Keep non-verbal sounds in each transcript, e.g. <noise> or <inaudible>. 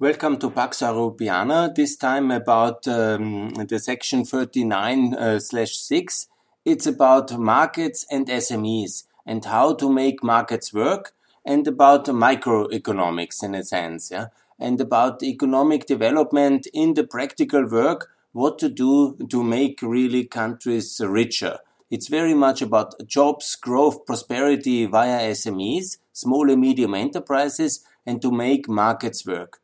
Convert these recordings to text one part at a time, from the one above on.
Welcome to Pax Europiana. This time about um, the section 39 uh, slash 6. It's about markets and SMEs and how to make markets work and about microeconomics in a sense. Yeah? And about economic development in the practical work, what to do to make really countries richer. It's very much about jobs, growth, prosperity via SMEs, small and medium enterprises, and to make markets work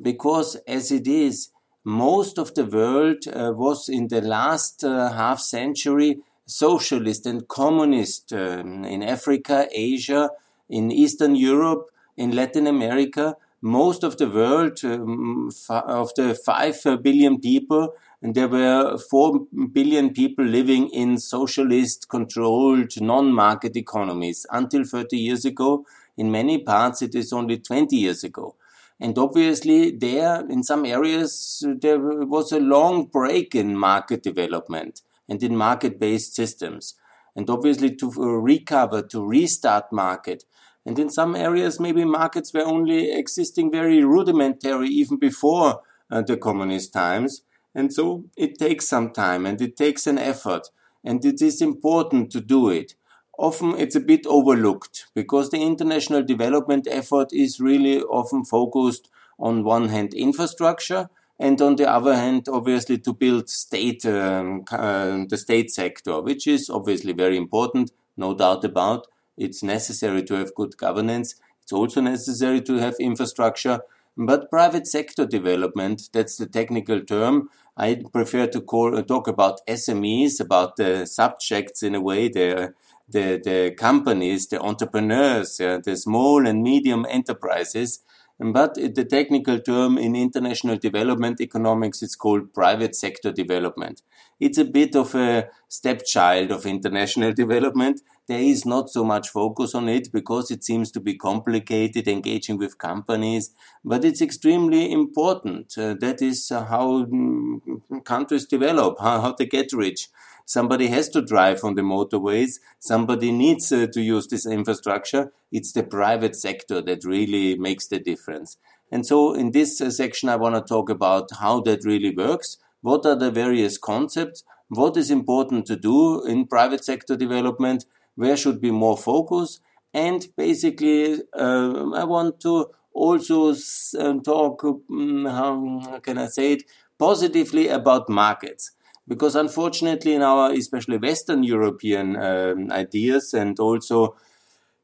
because as it is, most of the world uh, was in the last uh, half century socialist and communist um, in Africa, Asia, in Eastern Europe, in Latin America. Most of the world, um, of the 5 billion people, and there were 4 billion people living in socialist controlled non-market economies until 30 years ago. In many parts, it is only 20 years ago. And obviously, there in some areas, there was a long break in market development and in market based systems. And obviously, to recover, to restart market. And in some areas, maybe markets were only existing very rudimentary even before uh, the communist times. And so it takes some time and it takes an effort. And it is important to do it often it's a bit overlooked because the international development effort is really often focused on one hand infrastructure and on the other hand obviously to build state um, uh, the state sector which is obviously very important no doubt about. It's necessary to have good governance. It's also necessary to have infrastructure. But private sector development that's the technical term i prefer to call talk about smes about the subjects in a way they're the, the companies, the entrepreneurs, yeah, the small and medium enterprises. But the technical term in international development economics is called private sector development. It's a bit of a stepchild of international <laughs> development. There is not so much focus on it because it seems to be complicated engaging with companies, but it's extremely important. Uh, that is how mm, countries develop, how, how they get rich. Somebody has to drive on the motorways. Somebody needs uh, to use this infrastructure. It's the private sector that really makes the difference. And so in this uh, section, I want to talk about how that really works. What are the various concepts? What is important to do in private sector development? Where should be more focus? And basically, uh, I want to also uh, talk, um, how can I say it, positively about markets because unfortunately in our especially western european um, ideas and also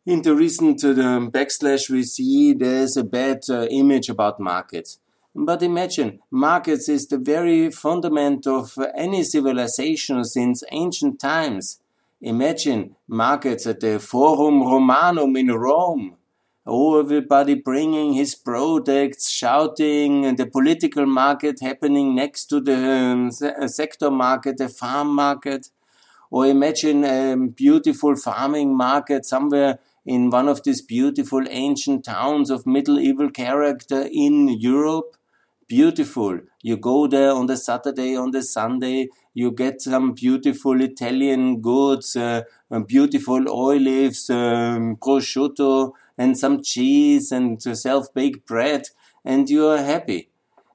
in the recent uh, backslash we see there's a bad uh, image about markets. But imagine markets is the very fundament of any civilization since ancient times. Imagine markets at the forum romanum in rome oh, everybody bringing his products, shouting, and the political market happening next to the um, uh, sector market, the farm market. Or imagine a beautiful farming market somewhere in one of these beautiful ancient towns of medieval character in Europe. Beautiful. You go there on the Saturday, on the Sunday, you get some beautiful Italian goods, uh, beautiful olives, um, prosciutto, and some cheese and yourself baked bread and you are happy.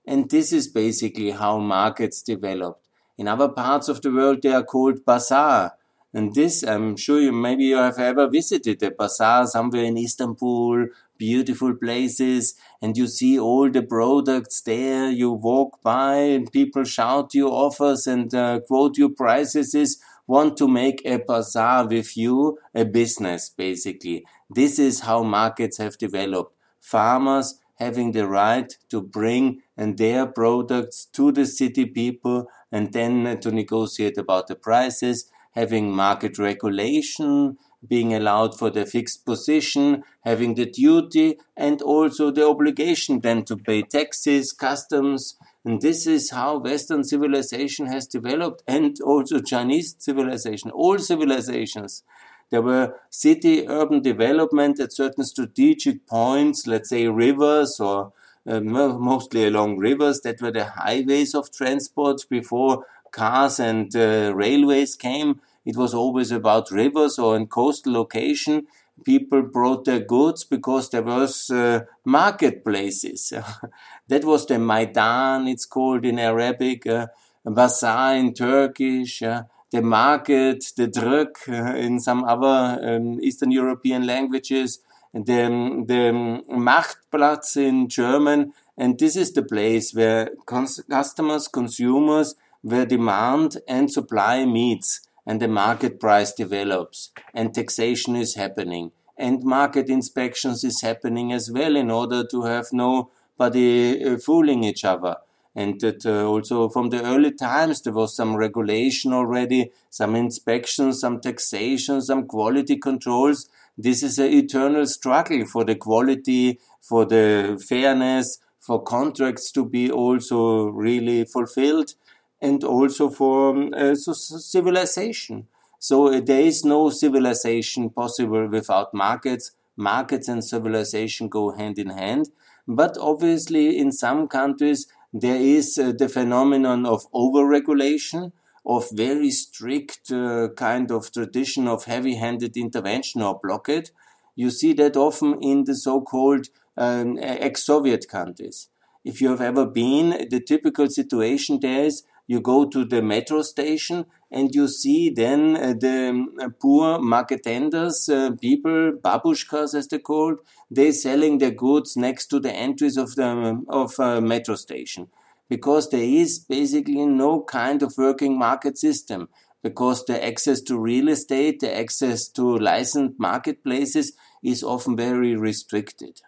And this is basically how markets developed. In other parts of the world, they are called bazaar. And this, I'm sure you maybe you have ever visited a bazaar somewhere in Istanbul, beautiful places, and you see all the products there. You walk by and people shout you offers and uh, quote you prices. Want to make a bazaar with you, a business basically. This is how markets have developed. Farmers having the right to bring and their products to the city people and then to negotiate about the prices, having market regulation, being allowed for the fixed position, having the duty and also the obligation then to pay taxes, customs. And this is how Western civilization has developed and also Chinese civilization, all civilizations there were city urban development at certain strategic points, let's say rivers or uh, mostly along rivers that were the highways of transport before cars and uh, railways came. It was always about rivers or in coastal location. People brought their goods because there was uh, marketplaces. <laughs> that was the Maidan, it's called in Arabic, uh, bazaar in Turkish, uh, the market, the druk <laughs> in some other um, Eastern European languages, the, the Marktplatz in German. And this is the place where cons- customers, consumers, where demand and supply meets and the market price develops and taxation is happening and market inspections is happening as well in order to have nobody uh, fooling each other. And that uh, also from the early times there was some regulation already some inspections some taxation some quality controls. This is an eternal struggle for the quality for the fairness for contracts to be also really fulfilled and also for um, uh, civilization. So uh, there is no civilization possible without markets. Markets and civilization go hand in hand. But obviously, in some countries, there is uh, the phenomenon of overregulation, of very strict uh, kind of tradition of heavy-handed intervention or blockade. You see that often in the so-called um, ex-Soviet countries. If you have ever been, the typical situation there is you go to the metro station and you see then uh, the uh, poor marketenders, uh, people, babushkas as they called, they selling their goods next to the entries of the of a metro station because there is basically no kind of working market system because the access to real estate, the access to licensed marketplaces is often very restricted.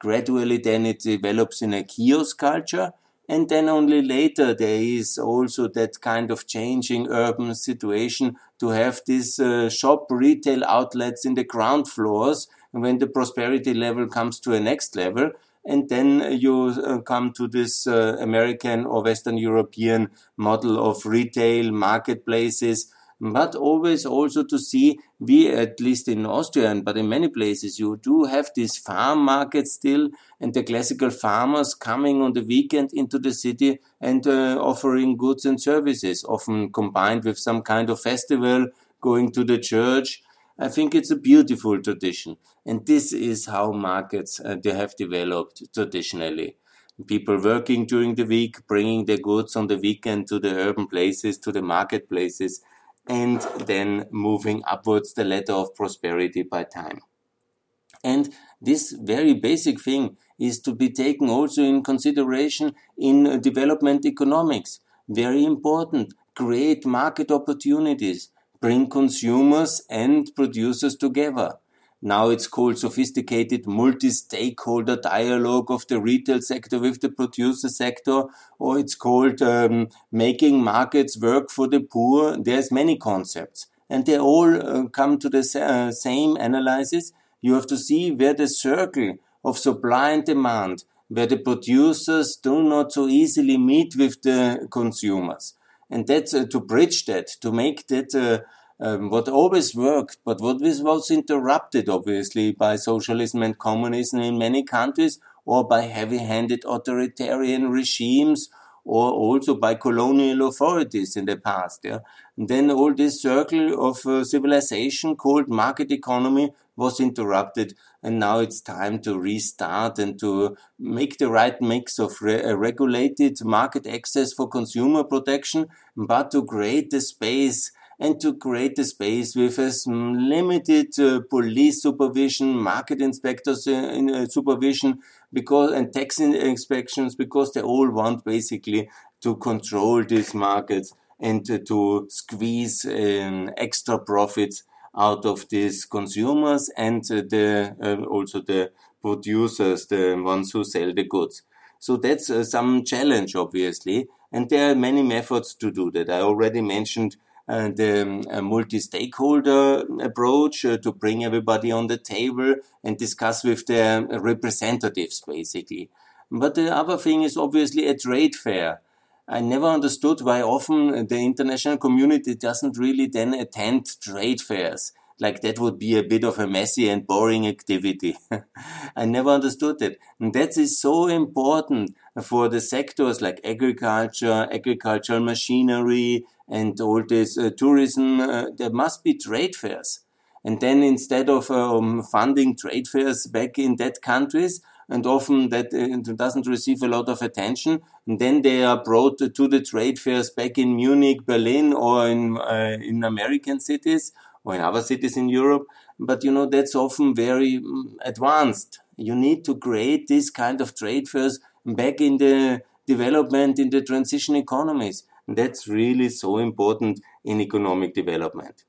Gradually then it develops in a kiosk culture and then only later there is also that kind of changing urban situation to have these uh, shop retail outlets in the ground floors when the prosperity level comes to a next level. And then you uh, come to this uh, American or Western European model of retail marketplaces but always also to see we at least in Austria and but in many places you do have this farm market still and the classical farmers coming on the weekend into the city and uh, offering goods and services often combined with some kind of festival going to the church. I think it's a beautiful tradition and this is how markets uh, they have developed traditionally. People working during the week bringing their goods on the weekend to the urban places to the marketplaces and then moving upwards the ladder of prosperity by time. And this very basic thing is to be taken also in consideration in uh, development economics. Very important. Create market opportunities. Bring consumers and producers together. Now it's called sophisticated multi-stakeholder dialogue of the retail sector with the producer sector, or it's called um, making markets work for the poor. There's many concepts, and they all uh, come to the uh, same analysis. You have to see where the circle of supply and demand, where the producers do not so easily meet with the consumers, and that's uh, to bridge that, to make that uh, um, what always worked, but what was interrupted, obviously, by socialism and communism in many countries, or by heavy-handed authoritarian regimes, or also by colonial authorities in the past. Yeah? And then all this circle of uh, civilization called market economy was interrupted, and now it's time to restart and to make the right mix of re regulated market access for consumer protection, but to create the space and to create a space with a limited uh, police supervision, market inspectors uh, in, uh, supervision, because and tax inspections, because they all want basically to control these markets and to squeeze um, extra profits out of these consumers and the um, also the producers, the ones who sell the goods. So that's uh, some challenge, obviously, and there are many methods to do that. I already mentioned the um, multi-stakeholder approach uh, to bring everybody on the table and discuss with the representatives, basically. But the other thing is obviously a trade fair. I never understood why often the international community doesn't really then attend trade fairs. Like that would be a bit of a messy and boring activity. <laughs> I never understood that. And that is so important for the sectors like agriculture, agricultural machinery, and all this uh, tourism. Uh, there must be trade fairs. And then instead of um, funding trade fairs back in that countries, and often that uh, doesn't receive a lot of attention. And then they are brought to the trade fairs back in Munich, Berlin, or in uh, in American cities or in other cities in Europe. But you know that's often very mm, advanced. You need to create this kind of trade fairs back in the development in the transition economies. That's really so important in economic development.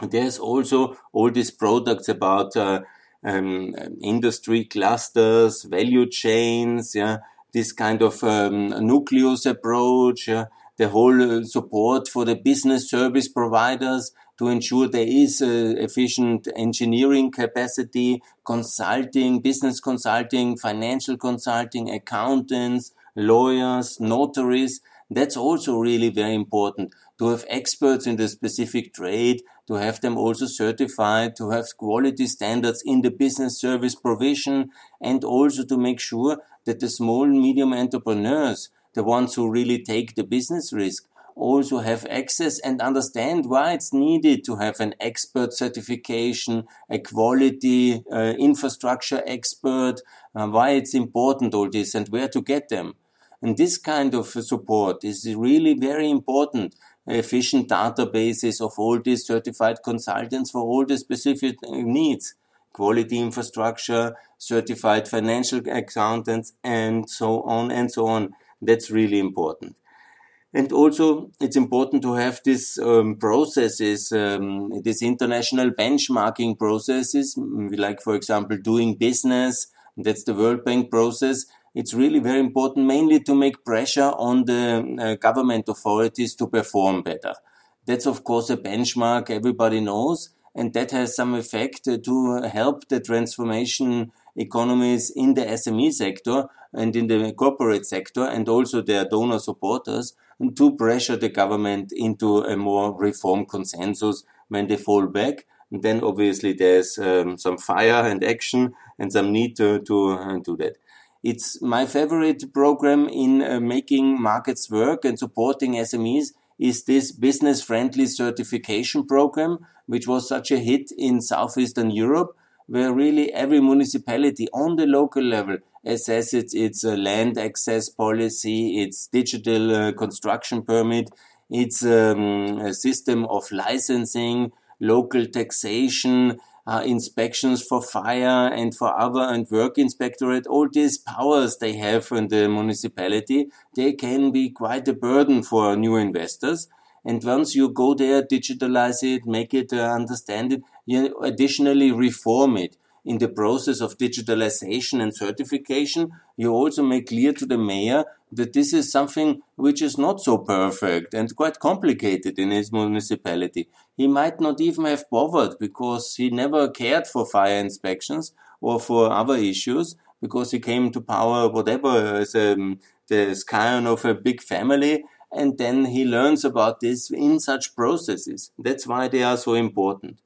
There's also all these products about uh, um, industry clusters, value chains, yeah, this kind of um, nucleus approach, yeah, the whole uh, support for the business service providers to ensure there is uh, efficient engineering capacity, consulting, business consulting, financial consulting, accountants, lawyers, notaries. That's also really very important to have experts in the specific trade, to have them also certified, to have quality standards in the business service provision, and also to make sure that the small and medium entrepreneurs, the ones who really take the business risk, also have access and understand why it's needed to have an expert certification, a quality uh, infrastructure expert, uh, why it's important all this and where to get them. And this kind of support is really very important. Efficient databases of all these certified consultants for all the specific needs. Quality infrastructure, certified financial accountants, and so on and so on. That's really important. And also, it's important to have these um, processes, um, these international benchmarking processes, like, for example, doing business. That's the World Bank process it's really very important, mainly to make pressure on the uh, government authorities to perform better. That's of course a benchmark everybody knows, and that has some effect uh, to help the transformation economies in the SME sector and in the corporate sector, and also their donor supporters, to pressure the government into a more reform consensus when they fall back. And then obviously there's um, some fire and action and some need to, to uh, do that. It's my favorite program in uh, making markets work and supporting SMEs is this business friendly certification program, which was such a hit in Southeastern Europe, where really every municipality on the local level assesses its uh, land access policy, its digital uh, construction permit, its um, system of licensing, local taxation, uh, inspections for fire and for other and work inspectorate, all these powers they have in the municipality, they can be quite a burden for new investors. And once you go there, digitalize it, make it, uh, understand it, you additionally reform it in the process of digitalization and certification, you also make clear to the mayor that this is something which is not so perfect and quite complicated in his municipality. He might not even have bothered because he never cared for fire inspections or for other issues because he came to power, whatever, as a, the scion of a big family. And then he learns about this in such processes. That's why they are so important.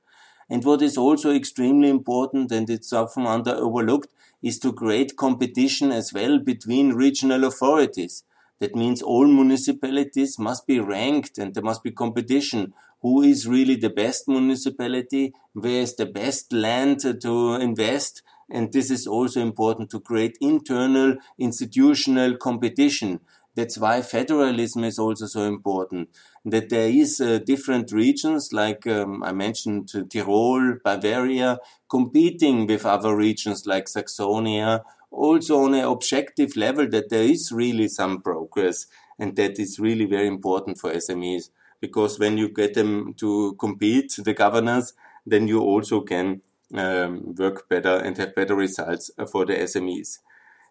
And what is also extremely important, and it's often under overlooked, is to create competition as well between regional authorities. That means all municipalities must be ranked and there must be competition. Who is really the best municipality? Where is the best land to invest? And this is also important to create internal institutional competition. That's why federalism is also so important. That there is uh, different regions, like um, I mentioned, Tyrol, Bavaria, competing with other regions like Saxonia, also on an objective level that there is really some progress and that is really very important for SMEs because when you get them to compete, the governors, then you also can um, work better and have better results for the SMEs.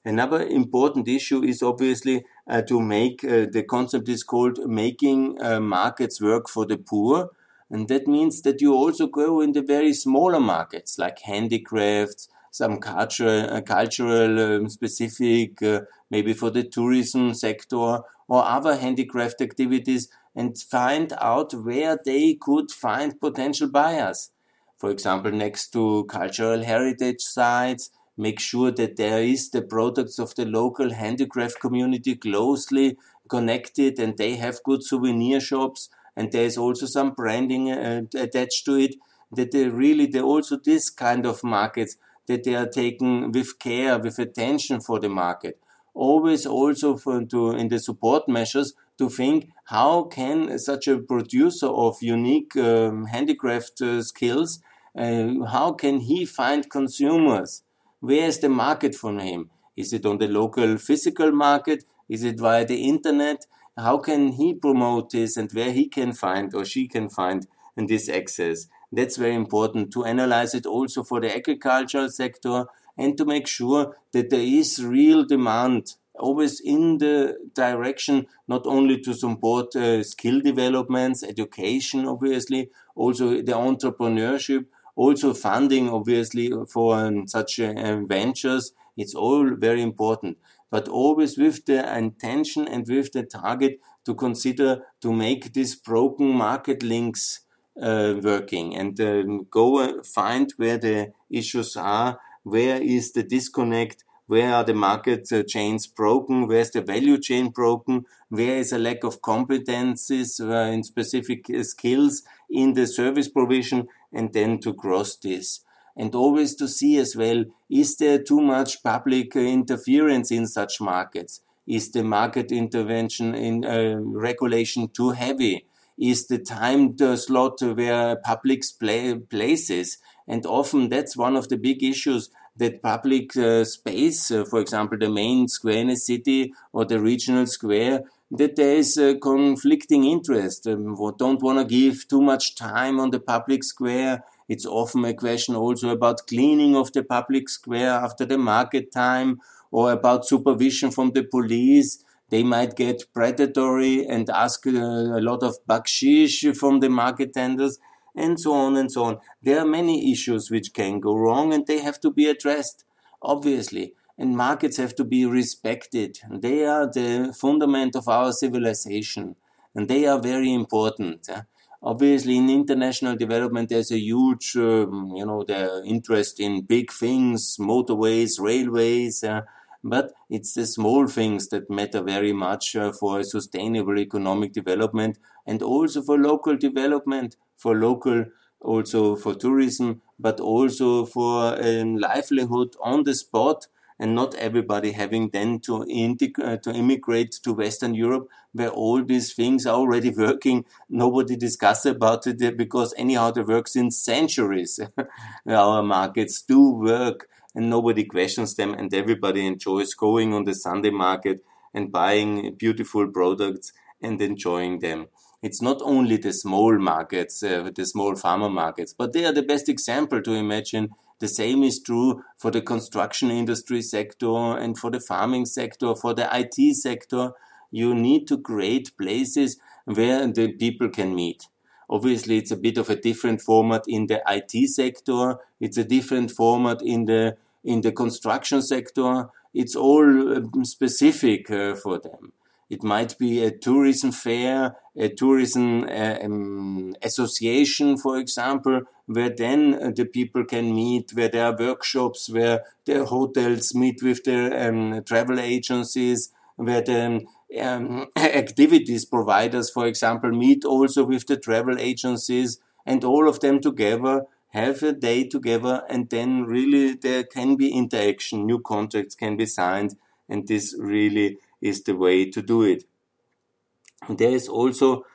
Another important issue is obviously uh, to make uh, the concept is called making uh, markets work for the poor. And that means that you also go in the very smaller markets like handicrafts, some cultural, uh, cultural um, specific, uh, maybe for the tourism sector or other handicraft activities and find out where they could find potential buyers. For example, next to cultural heritage sites, make sure that there is the products of the local handicraft community closely connected and they have good souvenir shops and there is also some branding uh, attached to it that they really, they also this kind of markets that they are taken with care, with attention for the market. Always also for, to, in the support measures to think how can such a producer of unique um, handicraft uh, skills, uh, how can he find consumers? Where is the market for him? Is it on the local physical market? Is it via the internet? How can he promote this and where he can find or she can find this access? That's very important to analyze it also for the agricultural sector and to make sure that there is real demand always in the direction not only to support uh, skill developments, education, obviously, also the entrepreneurship, also funding, obviously, for um, such uh, ventures. It's all very important, but always with the intention and with the target to consider to make these broken market links uh, working and um, go find where the issues are, where is the disconnect, where are the market uh, chains broken, where's the value chain broken, where is a lack of competencies uh, in specific uh, skills in the service provision, and then to cross this. And always to see as well, is there too much public uh, interference in such markets? Is the market intervention in uh, regulation too heavy? is the time slot where public play, places. And often that's one of the big issues that public uh, space, uh, for example, the main square in a city or the regional square, that there is a conflicting interest. Um, don't want to give too much time on the public square. It's often a question also about cleaning of the public square after the market time or about supervision from the police they might get predatory and ask uh, a lot of bakshish from the market tenders and so on and so on. There are many issues which can go wrong and they have to be addressed, obviously. And markets have to be respected. They are the fundament of our civilization and they are very important. Obviously, in international development, there's a huge, um, you know, the interest in big things, motorways, railways, uh, but it's the small things that matter very much uh, for sustainable economic development and also for local development, for local, also for tourism, but also for um, livelihood on the spot and not everybody having then to, uh, to immigrate to Western Europe where all these things are already <laughs> working. Nobody discuss about it because anyhow they work since centuries. <laughs> Our markets do work and nobody questions them and everybody enjoys going on the Sunday market and buying beautiful products and enjoying them. It's not only the small markets, uh, the small farmer markets, but they are the best example to imagine. The same is true for the construction industry sector and for the farming sector, for the IT sector. You need to create places where the people can meet. Obviously, it's a bit of a different format in the IT sector. It's a different format in the in the construction sector, it's all um, specific uh, for them. It might be a tourism fair, a tourism uh, um, association, for example, where then uh, the people can meet, where there are workshops, where the hotels meet with the um, travel agencies, where the um, <coughs> activities providers, for example, meet also with the travel agencies, and all of them together have a day together and then really there can be interaction, new contracts can be signed, and this really is the way to do it. There is also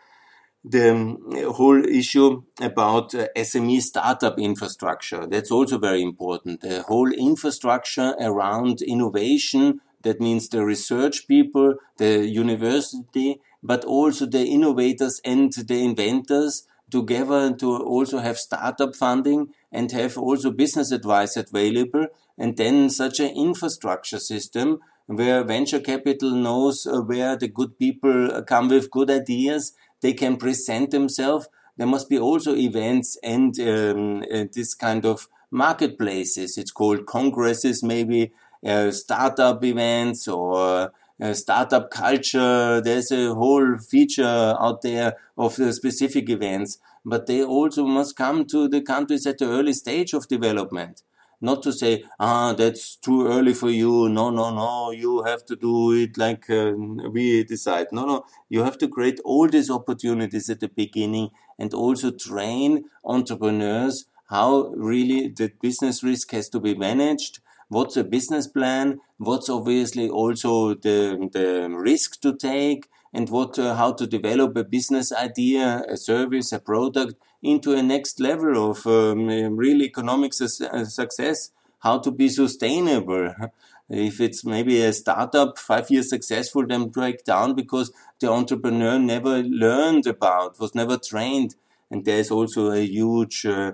the um, whole issue about uh, SME startup infrastructure. That's also very important. The whole infrastructure around innovation, that means the research people, the university, but also the innovators and the inventors together to also have startup funding and have also business advice available and then such an infrastructure system where venture capital knows uh, where the good people come with good ideas they can present themselves there must be also events and um, uh, this kind of marketplaces it's called congresses maybe uh, startup events or uh, startup culture. There's a whole feature out there of the specific events, but they also must come to the countries at the early stage of development. Not to say, ah, that's too early for you. No, no, no, you have to do it like uh, we decide. No, no, you have to create all these opportunities at the beginning and also train entrepreneurs how really the business risk has to be managed. What's a business plan? What's obviously also the, the risk to take and what, uh, how to develop a business idea, a service, a product into a next level of um, real economic su- uh, success, how to be sustainable. <laughs> If it's maybe a startup, five years successful, then break down because the entrepreneur never learned about, was never trained. And there's also a huge uh,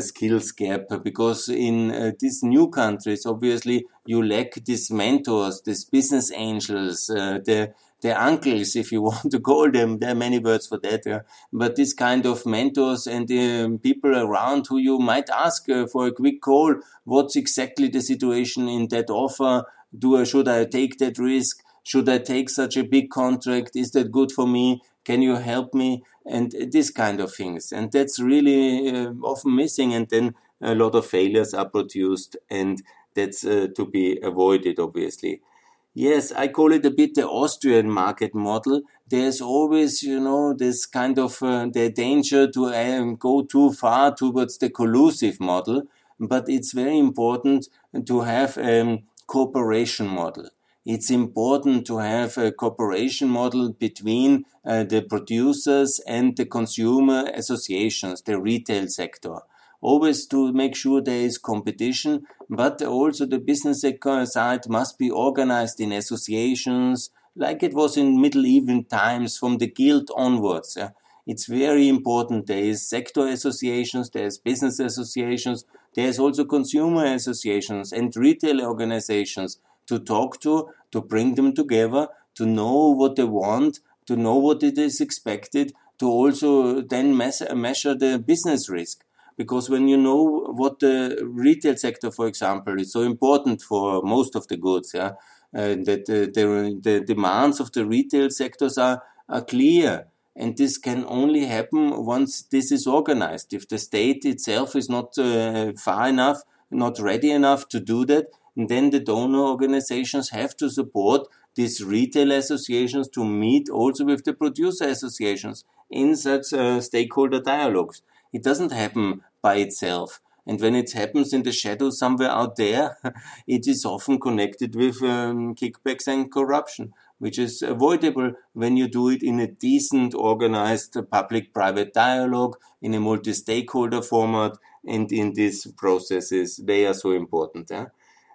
skills gap because in uh, these new countries, obviously, you lack these mentors, these business angels, uh, the the uncles, if you <laughs> want to call them. There are many words for that. Yeah. But this kind of mentors and um, people around who you might ask uh, for a quick call. What's exactly the situation in that offer? Do I, should I take that risk? Should I take such a big contract? Is that good for me? Can you help me? And this kind of things. And that's really uh, often missing. And then a lot of failures are produced and that's uh, to be avoided, obviously. Yes, I call it a bit the Austrian market model. There's always, you know, this kind of uh, the danger to um, go too far towards the collusive model, but it's very important to have a um, cooperation model. It's important to have a cooperation model between uh, the producers and the consumer associations, the retail sector always to make sure there is competition, but also the business side must be organized in associations, like it was in medieval times from the guild onwards. Yeah. It's very important. There is sector associations, there's business associations, there's also consumer associations and retail organizations to talk to, to bring them together, to know what they want, to know what it is expected, to also then measure the business risk because when you know what the retail sector, for example, is so important for most of the goods, yeah, uh, that the, the, the demands of the retail sectors are, are clear. And this can only happen once this is organized. If the state itself is not uh, far enough, not ready enough to do that, then the donor organizations have to support these retail associations to meet also with the producer associations in such uh, stakeholder dialogues. It doesn't happen by itself. And when it happens in the shadow somewhere out there, <laughs> it is often connected with um, kickbacks and corruption, which is avoidable when you do it in a decent, organized public-private dialogue, in a multi-stakeholder format, and in these processes. They are so important. Eh?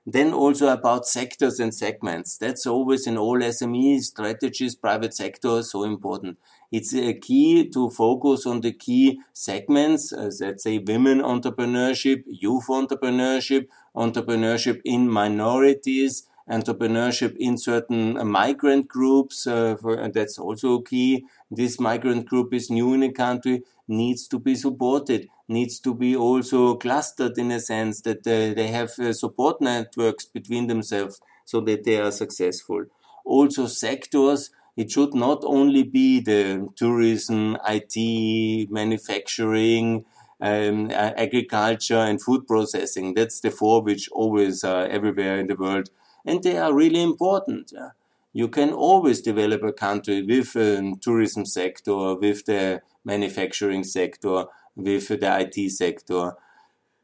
Then also about sectors and segments. That's always in all SME strategies, private sector, so important. It's a key to focus on the key segments, as let's say women entrepreneurship, youth entrepreneurship, entrepreneurship in minorities, entrepreneurship in certain migrant groups. Uh, for, that's also key. This migrant group is new in a country, needs to be supported needs to be also clustered in a sense that uh, they have uh, support networks between themselves so that they are successful. Also sectors, it should not only be the tourism, IT, manufacturing, um, agriculture and food processing. That's the four which always are everywhere in the world. And they are really important. Yeah. You can always develop a country with a tourism sector, with the manufacturing sector, with the IT sector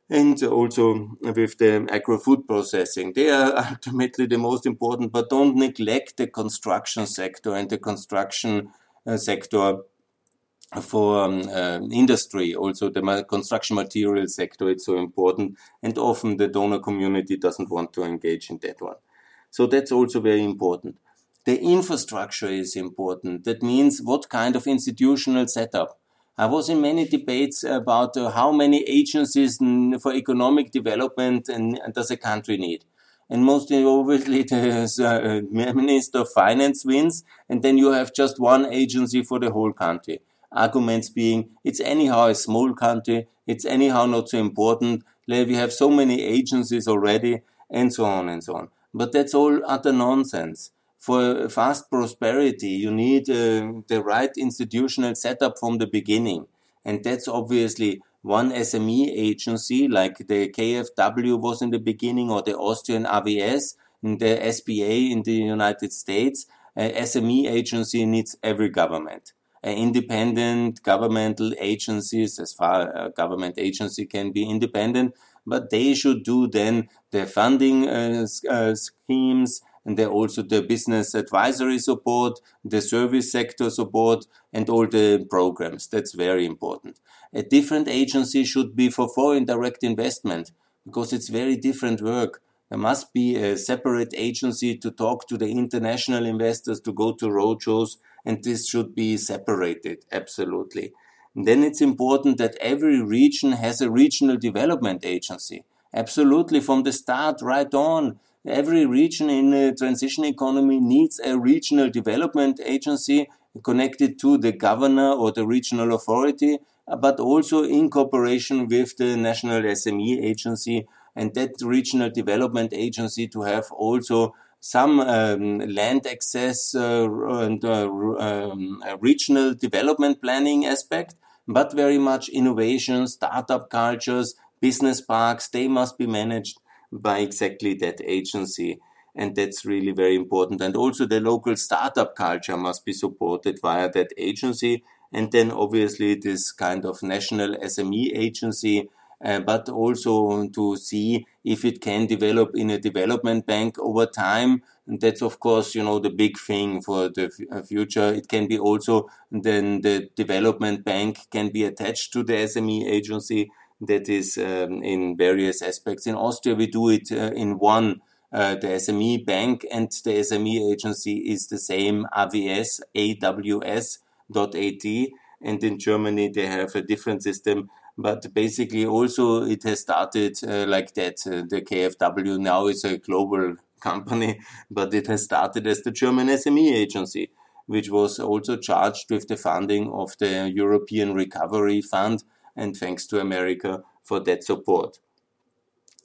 and also with the agro-food processing. They are <laughs> ultimately the most important, but don't neglect the construction sector and the construction uh, sector for um, uh, industry. Also, the construction material sector is so important, and often the donor community doesn't want to engage in that one. So that's also very important. The infrastructure is important. That means what kind of institutional setup I was in many debates about uh, how many agencies for economic development and, and does a country need. And mostly, obviously, <laughs> the uh, Minister of Finance wins, and then you have just one agency for the whole country. Arguments being, it's anyhow a small country, it's anyhow not so important, we have so many agencies already, and so on and so on. But that's all utter nonsense for fast prosperity, you need uh, the right institutional setup from the beginning. And that's obviously one SME agency like the KfW was in the beginning or the Austrian AWS and the SBA in the United States. A SME agency needs every government. independent governmental agencies, as far a government agency can be independent, but they should do then the funding uh, uh, schemes and also the business advisory support, the service sector support, and all the programs. That's very important. A different agency should be for foreign direct investment because it's very different work. There must be a separate agency to talk to the international investors, to go to roadshows, and this should be separated, absolutely. Then it's important that every region has a regional development agency. Absolutely, from the start right on. Every region in a transition economy needs a regional development agency connected to the governor or the regional authority, but also in cooperation with the national SME agency and that regional development agency to have also some um, land access uh, and uh, um, regional development planning aspect, but very much innovation, startup cultures, business parks, they must be managed by exactly that agency. And that's really very important. And also the local startup culture must be supported via that agency. And then obviously this kind of national SME agency, uh, but also to see if it can develop in a development bank over time. And that's of course, you know, the big thing for the f- uh, future. It can be also then the development bank can be attached to the SME agency that is um, in various aspects. In Austria, we do it uh, in one. Uh, the SME bank and the SME agency is the same AWS, AWS.at. And in Germany, they have a different system. But basically, also, it has started uh, like that. Uh, the KfW now is a global company, but it has started as the German SME agency, which was also charged with the funding of the European Recovery Fund and thanks to America for that support.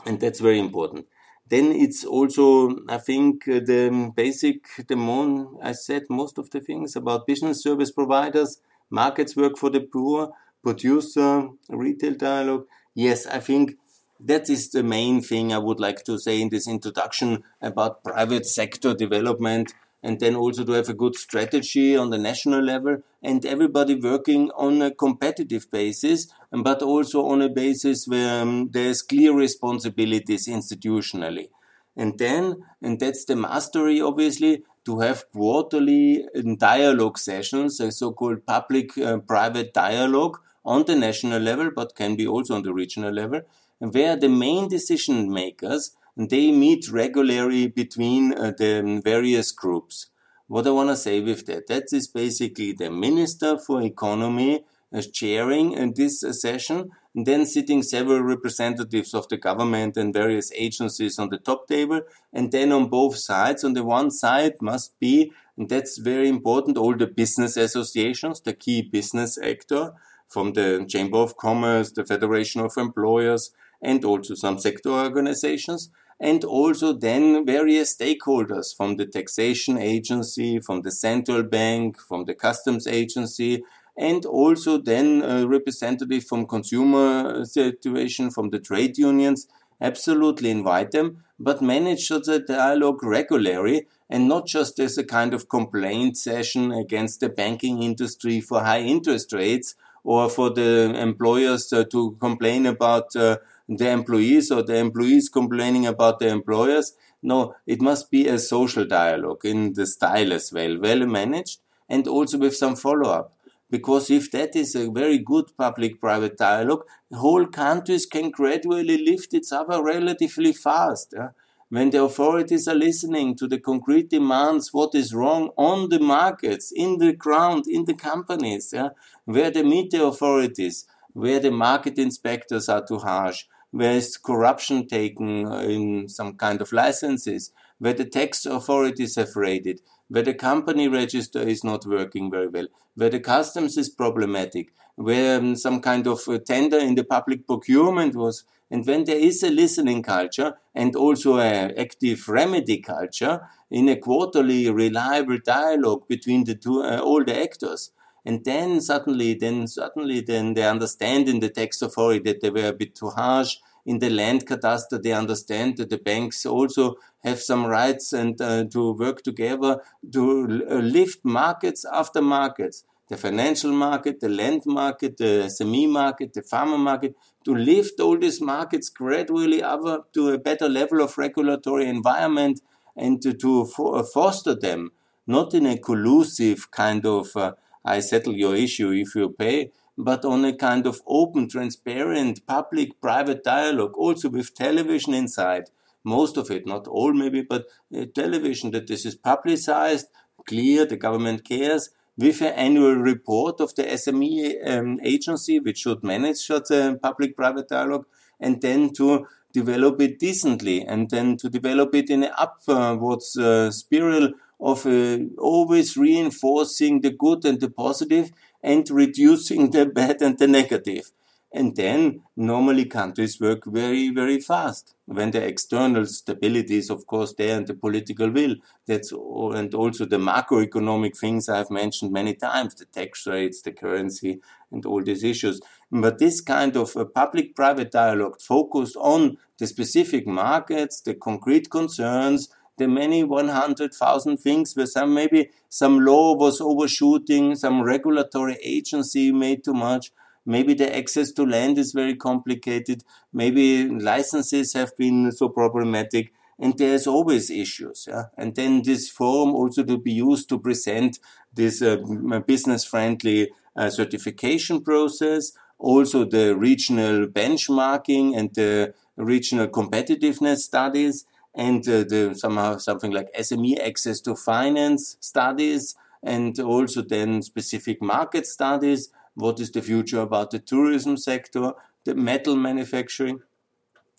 And that's very important. Then it's also, I think, uh, the basic, the more I said most of the things about business service providers, markets work for the poor, producer, retail dialogue. Yes, I think that is the main thing I would like to say in this introduction about private sector development and then also to have a good strategy on the national level and everybody working on a competitive basis, but also on a basis where um, there's clear responsibilities institutionally. And then, and that's the mastery obviously, to have quarterly um, dialogue sessions, a so-called public-private uh, dialogue on the national level, but can be also on the regional level, where the main decision makers and they meet regularly between uh, the various groups. What I want to say with that, that is basically the Minister for Economy uh, chairing in this uh, session, and then sitting several representatives of the government and various agencies on the top table, and then on both sides, on the one side must be, and that's very important, all the business associations, the key business actor, from the Chamber of Commerce, the Federation of Employers, and also some sector organizations and also then various stakeholders from the taxation agency, from the central bank, from the customs agency, and also then a representative from consumer situation, from the trade unions. Absolutely invite them, but manage the dialogue regularly and not just as a kind of complaint session against the banking industry for high interest rates or for the employers uh, to complain about uh, the employees or the employees complaining about the employers. No, it must be a social dialogue in the style as well, well managed and also with some follow up. Because if that is a very good public private dialogue, whole countries can gradually lift its other relatively fast. Yeah? When the authorities are listening to the concrete demands, what is wrong on the markets, in the ground, in the companies, yeah? where they meet the authorities, where the market inspectors are too harsh, where is corruption taken in some kind of licenses, where the tax authorities have raided, where the company register is not working very well, where the customs is problematic, where um, some kind of tender in the public procurement was, and when there is a listening culture and also an active remedy culture in a quarterly reliable dialogue between the two, uh, all the actors, And then suddenly, then suddenly, then they understand in the tax authority that they were a bit too harsh. In the land cadastre, they understand that the banks also have some rights and uh, to work together to uh, lift markets after markets the financial market, the land market, the SME market, the farmer market, to lift all these markets gradually up to a better level of regulatory environment and to, to foster them, not in a collusive kind of uh, I settle your issue if you pay, but on a kind of open, transparent, public, private dialogue, also with television inside. Most of it, not all maybe, but uh, television that this is publicized, clear, the government cares, with an annual report of the SME um, agency, which should manage such a public-private dialogue, and then to develop it decently, and then to develop it in an upwards uh, spiral of uh, always reinforcing the good and the positive and reducing the <laughs> bad and the negative. And then normally countries work very, very fast when the external stability is, of course, there and the political will. That's all, and also the macroeconomic things I've mentioned many times, the tax rates, the currency, and all these issues. But this kind of public-private dialogue focused on the specific markets, the concrete concerns, the many 100,000 things where some maybe some law was overshooting, some regulatory agency made too much. Maybe the access to land is very complicated. Maybe licenses have been so problematic. And there's always issues. Yeah? And then this forum also to be used to present this uh, business friendly uh, certification process, also the regional benchmarking and the regional competitiveness studies and uh, the, somehow something like SME access to finance studies and also then specific market studies what is the future about the tourism sector, the metal manufacturing,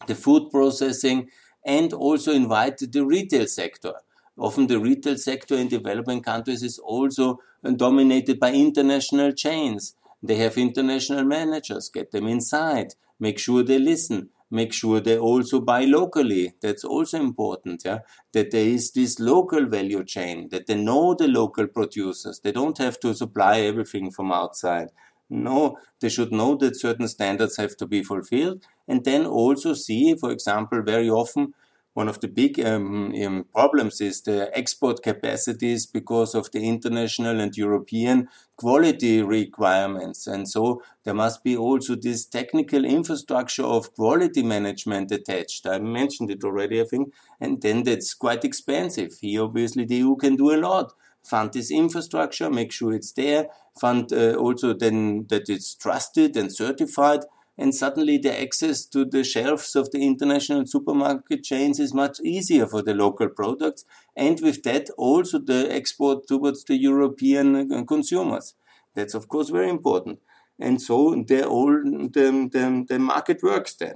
the food processing, and also invite the retail sector. Often the retail sector in developing countries is also dominated by international chains. They have international managers, get them inside, make sure they listen, make sure they also buy locally. That's also important, yeah. That there is this local value chain, that they know the local producers. They don't have to supply everything from outside. No, they should know that certain standards have to be fulfilled and then also see, for example, very often one of the big um, um, problems is the export capacities because of the international and European quality requirements. And so there must be also this technical infrastructure of quality management attached. I mentioned it already, I think, and then that's quite expensive. Here, obviously, the EU can do a lot fund this infrastructure, make sure it's there, fund uh, also then that it's trusted and certified, and suddenly the access to the shelves of the international supermarket chains is much easier for the local products, and with that also the export towards the European uh, consumers. That's of course very important. And so the, all, the, the, the market works then.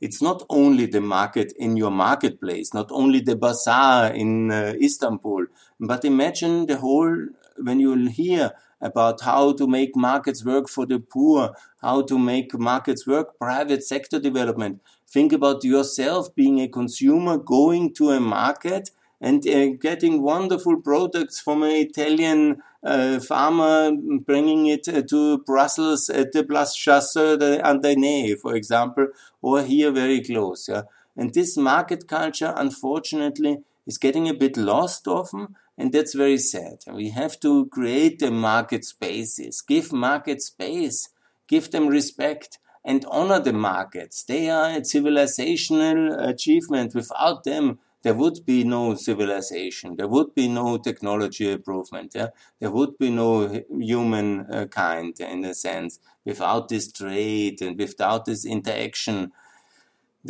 It's not only the market in your marketplace, not only the bazaar in uh, Istanbul, but imagine the whole, when you hear about how to make markets work for the poor, how to make markets work, private sector development. Think about yourself being a consumer going to a market and uh, getting wonderful products from an Italian uh, farmer, bringing it uh, to Brussels at the Place Chasseur d'Andenay, for example, or here very close. Yeah? And this market culture, unfortunately, is getting a bit lost often, and that's very sad. We have to create the market spaces, give market space, give them respect, and honor the markets. They are a civilizational achievement. Without them, there would be no civilization. There would be no technology improvement. Yeah? There would be no humankind uh, in a sense without this trade and without this interaction.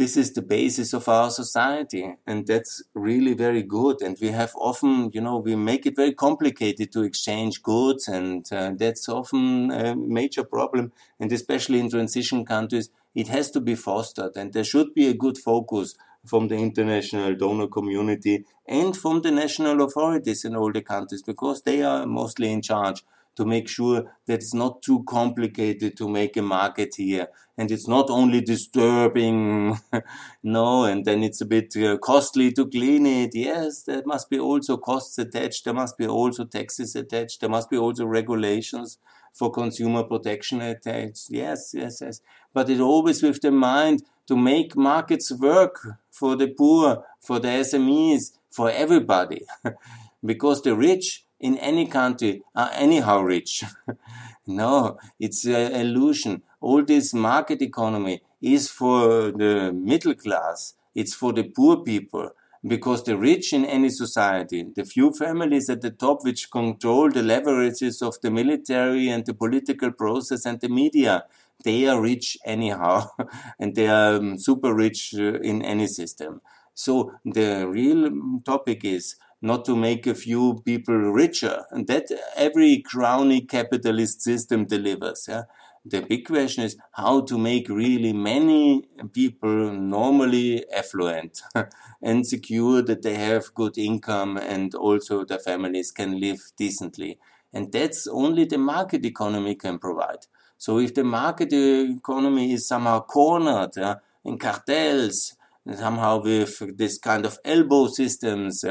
This is the basis of our society, and that's really very good. And we have often, you know, we make it very complicated to exchange goods, and uh, that's often a major problem. And especially in transition countries, it has to be fostered, and there should be a good focus from the international donor community and from the national authorities in all the countries because they are mostly in charge to make sure that it's not too complicated to make a market here. And it's not only disturbing, <laughs> no, and then it's a bit uh, costly to clean it. Yes, there must be also costs attached. There must be also taxes attached. There must be also regulations for consumer protection attached. Yes, yes, yes. But it always with the mind to make markets work for the poor, for the SMEs, for everybody. <laughs> because the rich in any country are anyhow rich. <laughs> no, it's an illusion. All this market economy is for the middle class. It's for the poor people. Because the rich in any society, the few families at the top which control the leverages of the military and the political process and the media, they are rich anyhow. <laughs> and they are um, super rich uh, in any system. So the real topic is not to make a few people richer. And that every crony capitalist system delivers. Yeah? The big question is how to make really many people normally affluent <laughs> and secure that they have good income and also their families can live decently. And that's only the market economy can provide. So if the market economy is somehow cornered in cartels, somehow with this kind of elbow systems,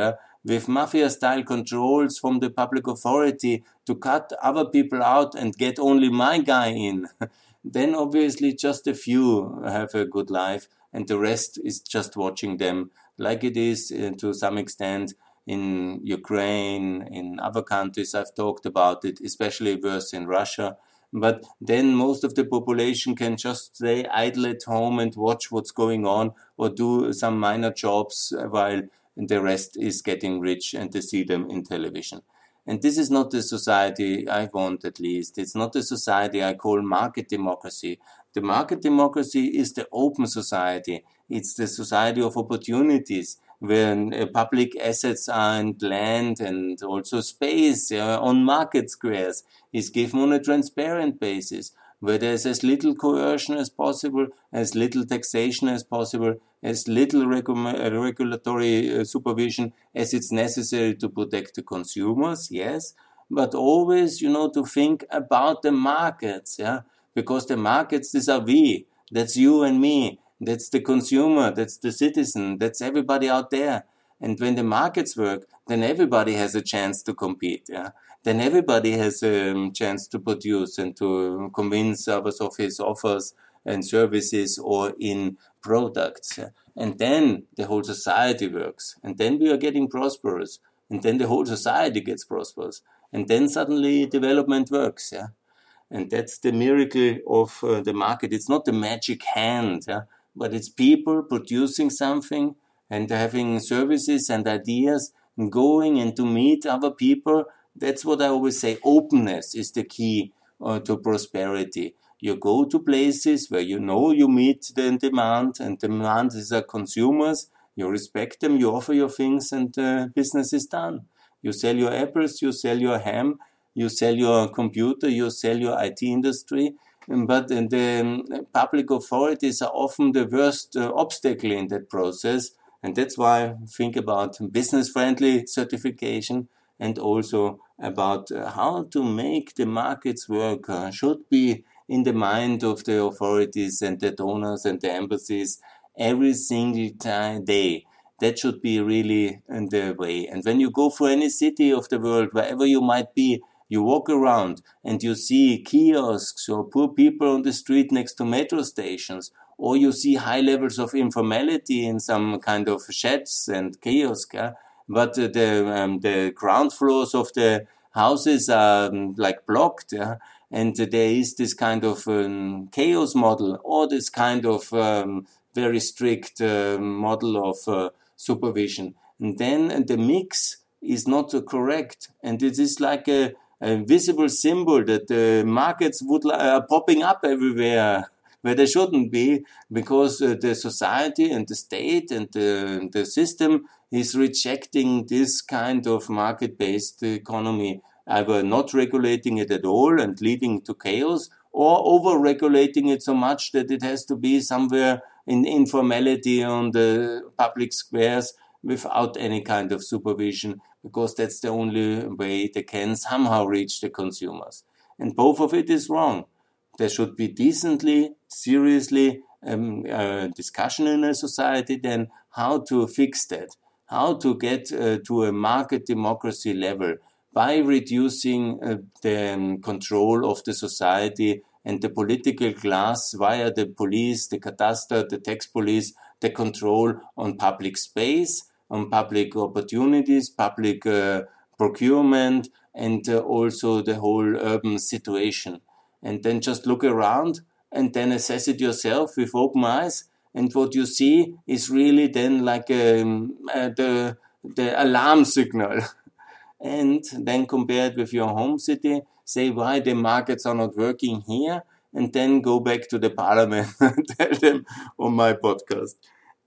with mafia style controls from the public authority to cut other people out and get only my guy in, <laughs> then obviously just a few have a good life and the rest is just watching them like it is uh, to some extent in Ukraine, in other countries. I've talked about it, especially worse in Russia. But then most of the population can just stay idle at home and watch what's going on or do some minor jobs while and the rest is getting rich and they see them in television. And this is not the society I want, at least. It's not the society I call market democracy. The market democracy is the open society. It's the society of opportunities when uh, public assets and land and also space uh, on market squares is given on a transparent basis where there's as little coercion as possible, as little taxation as possible, as little regu- regulatory uh, supervision as it's necessary to protect the consumers, yes, but always, you know, to think about the markets, yeah, because the markets, these are we, that's you and me, that's the consumer, that's the citizen, that's everybody out there. And when the markets work, then everybody has a chance to compete. Yeah? Then everybody has a um, chance to produce and to convince others of his offers and services or in products. Yeah? And then the whole society works. And then we are getting prosperous. And then the whole society gets prosperous. And then suddenly development works. Yeah? And that's the miracle of uh, the market. It's not the magic hand, yeah? but it's people producing something and having services and ideas and going and to meet other people. That's what I always say. Openness is the key uh, to prosperity. You go to places where you know you meet the demand, and demand is a consumers. You respect them, you offer your things, and uh, business is done. You sell your apples, you sell your ham, you sell your computer, you sell your IT industry, but the um, public authorities are often the worst uh, obstacle in that process and that's why I think about business friendly certification and also about uh, how to make the markets work uh, should be in the mind of the authorities and the donors and the embassies every single day. That should be really in the way. And when you go for any city of the world, wherever you might be, you walk around and you see kiosks or poor people on the street next to metro stations or you see high levels of informality in some kind of sheds and kiosks. Yeah? But uh, the um, the ground floors of the houses are um, like blocked, yeah? and uh, there is this kind of um, chaos model or this kind of um, very strict uh, model of uh, supervision. And then the mix is not correct, and it is like a, a visible symbol that the markets would are popping up everywhere where they shouldn't be because uh, the society and the state and the, the system is rejecting this kind of market-based economy, either not regulating it at all and leading to chaos or over-regulating it so much that it has to be somewhere in informality on the public squares without any kind of supervision, because that's the only way they can somehow reach the consumers. And both of it is wrong. There should be decently, seriously um, discussion in a society then how to fix that, how to get uh, to a market democracy level by reducing uh, the um, control of the society and the political class via the police, the cadastre, the tax police, the control on public space, on public opportunities, public uh, procurement, and uh, also the whole urban situation. And then just look around and then assess it yourself with open eyes. And what you see is really then like um, uh, the, the alarm signal. <laughs> and then compare it with your home city, say why the markets are not working here, and then go back to the parliament <laughs> and tell them on my podcast.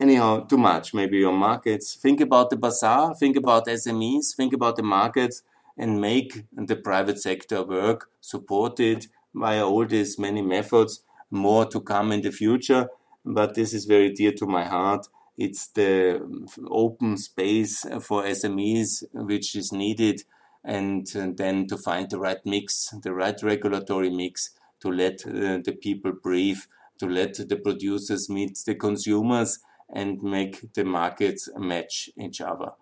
Anyhow, too much maybe on markets. Think about the bazaar, think about SMEs, think about the markets, and make the private sector work, support it via all these many methods, more to come in the future. But this is very dear to my heart. It's the open space for SMEs which is needed, and then to find the right mix, the right regulatory mix to let uh, the people breathe, to let the producers meet the consumers and make the markets match each other.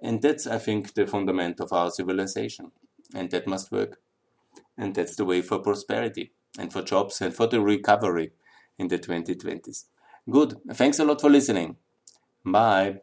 And that's, I think, the fundament of our civilization. And that must work. And that's the way for prosperity and for jobs and for the recovery in the 2020s. Good. Thanks a lot for listening. Bye.